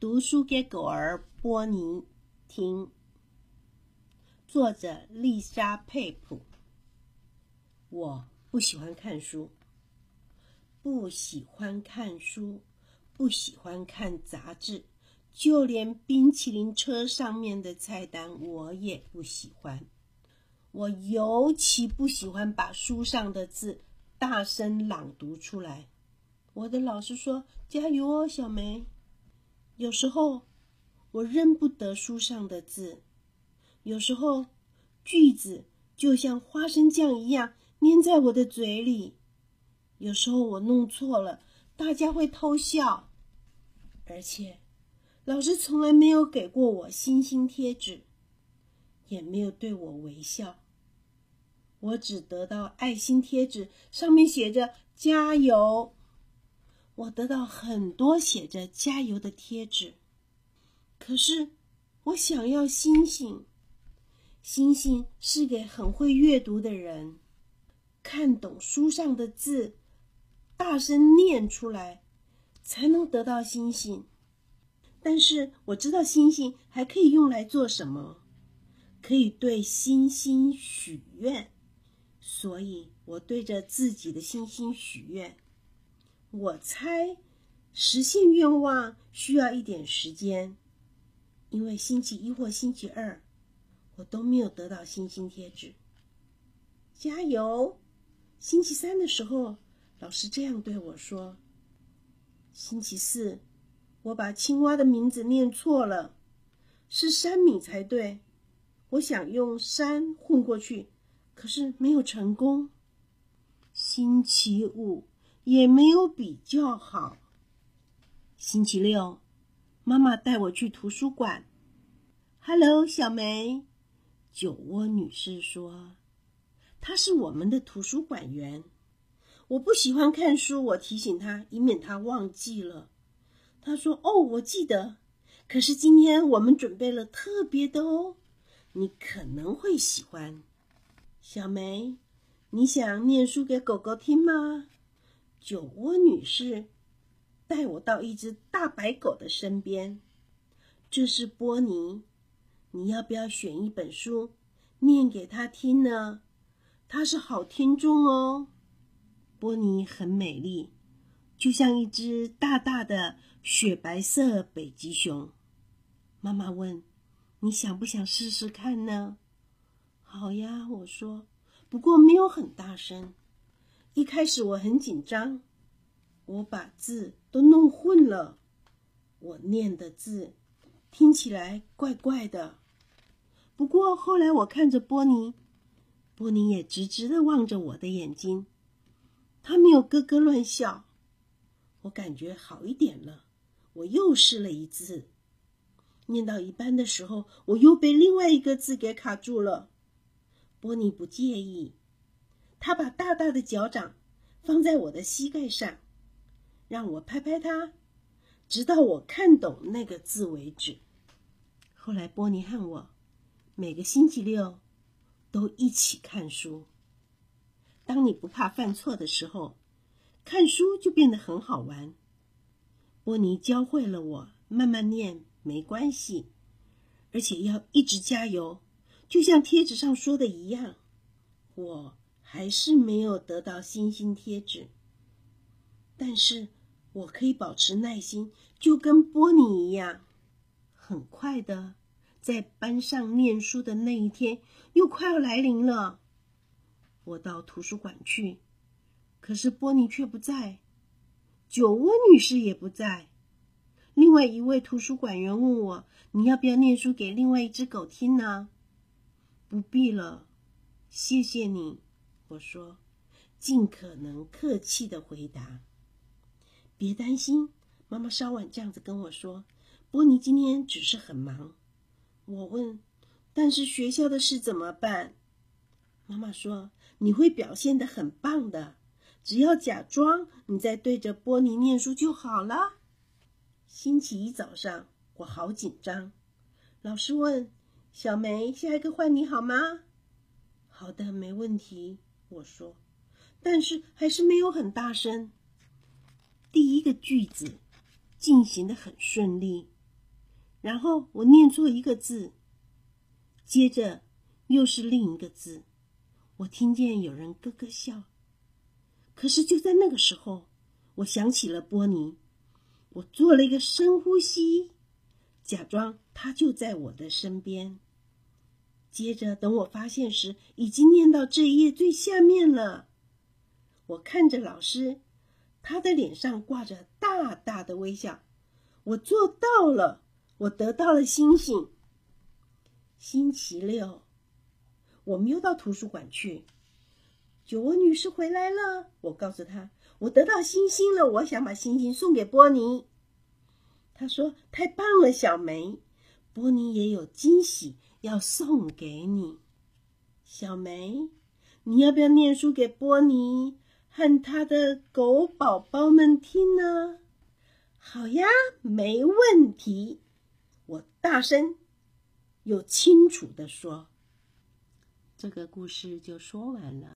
读书给狗儿波尼听。作者丽莎·佩普。我不喜欢看书，不喜欢看书，不喜欢看杂志，就连冰淇淋车上面的菜单我也不喜欢。我尤其不喜欢把书上的字大声朗读出来。我的老师说：“加油哦，小梅。”有时候我认不得书上的字，有时候句子就像花生酱一样粘在我的嘴里，有时候我弄错了，大家会偷笑，而且老师从来没有给过我星星贴纸，也没有对我微笑，我只得到爱心贴纸，上面写着“加油”。我得到很多写着“加油”的贴纸，可是我想要星星。星星是给很会阅读的人，看懂书上的字，大声念出来，才能得到星星。但是我知道星星还可以用来做什么，可以对星星许愿，所以我对着自己的星星许愿。我猜，实现愿望需要一点时间，因为星期一或星期二，我都没有得到星星贴纸。加油！星期三的时候，老师这样对我说。星期四，我把青蛙的名字念错了，是山米才对。我想用山混过去，可是没有成功。星期五。也没有比较好。星期六，妈妈带我去图书馆。Hello，小梅，酒窝女士说：“她是我们的图书馆员。”我不喜欢看书，我提醒她，以免她忘记了。她说：“哦，我记得。可是今天我们准备了特别的哦，你可能会喜欢。”小梅，你想念书给狗狗听吗？酒窝女士带我到一只大白狗的身边。这是波尼，你要不要选一本书念给他听呢？他是好听众哦。波尼很美丽，就像一只大大的雪白色北极熊。妈妈问：“你想不想试试看呢？”“好呀。”我说，“不过没有很大声。”一开始我很紧张，我把字都弄混了，我念的字听起来怪怪的。不过后来我看着波尼，波尼也直直的望着我的眼睛，他没有咯咯乱笑，我感觉好一点了。我又试了一次，念到一半的时候，我又被另外一个字给卡住了。波尼不介意。他把大大的脚掌放在我的膝盖上，让我拍拍他，直到我看懂那个字为止。后来，波尼和我每个星期六都一起看书。当你不怕犯错的时候，看书就变得很好玩。波尼教会了我慢慢念没关系，而且要一直加油，就像贴纸上说的一样。我。还是没有得到星星贴纸，但是我可以保持耐心，就跟波尼一样。很快的，在班上念书的那一天又快要来临了。我到图书馆去，可是波尼却不在，酒窝女士也不在。另外一位图书馆员问我：“你要不要念书给另外一只狗听呢？”“不必了，谢谢你。”我说：“尽可能客气的回答，别担心。”妈妈稍晚这样子跟我说：“波尼今天只是很忙。”我问：“但是学校的事怎么办？”妈妈说：“你会表现的很棒的，只要假装你在对着波尼念书就好了。”星期一早上，我好紧张。老师问：“小梅，下一个换你好吗？”“好的，没问题。”我说，但是还是没有很大声。第一个句子进行的很顺利，然后我念错一个字，接着又是另一个字。我听见有人咯咯笑。可是就在那个时候，我想起了波尼。我做了一个深呼吸，假装他就在我的身边。接着，等我发现时，已经念到这一页最下面了。我看着老师，他的脸上挂着大大的微笑。我做到了，我得到了星星。星期六，我们又到图书馆去。酒窝女士回来了，我告诉她。我得到星星了，我想把星星送给波尼。他说：“太棒了，小梅，波尼也有惊喜要送给你。小梅，你要不要念书给波尼和他的狗宝宝们听呢？”“好呀，没问题。”我大声又清楚的说。这个故事就说完了。